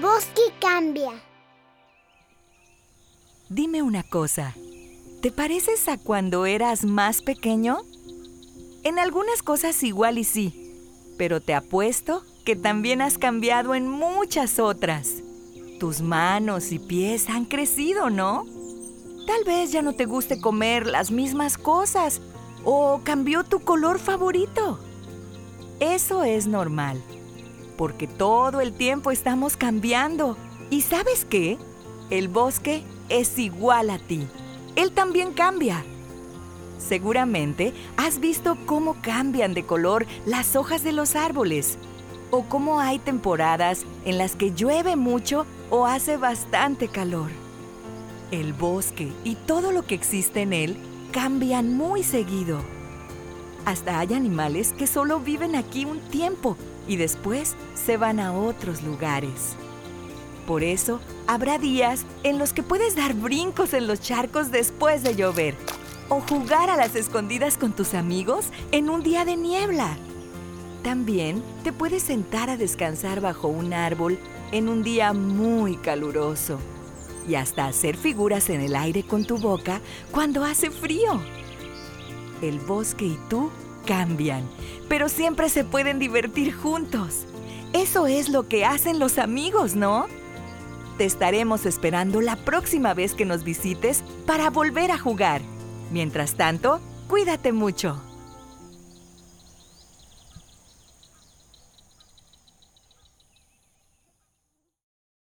bosque cambia. Dime una cosa, ¿te pareces a cuando eras más pequeño? En algunas cosas igual y sí, pero te apuesto que también has cambiado en muchas otras. Tus manos y pies han crecido, ¿no? Tal vez ya no te guste comer las mismas cosas o cambió tu color favorito. Eso es normal, porque todo el tiempo estamos cambiando. ¿Y sabes qué? El bosque es igual a ti. Él también cambia. Seguramente has visto cómo cambian de color las hojas de los árboles o cómo hay temporadas en las que llueve mucho o hace bastante calor. El bosque y todo lo que existe en él cambian muy seguido. Hasta hay animales que solo viven aquí un tiempo y después se van a otros lugares. Por eso, habrá días en los que puedes dar brincos en los charcos después de llover o jugar a las escondidas con tus amigos en un día de niebla. También te puedes sentar a descansar bajo un árbol en un día muy caluroso y hasta hacer figuras en el aire con tu boca cuando hace frío. El bosque y tú cambian, pero siempre se pueden divertir juntos. Eso es lo que hacen los amigos, ¿no? Te estaremos esperando la próxima vez que nos visites para volver a jugar. Mientras tanto, cuídate mucho.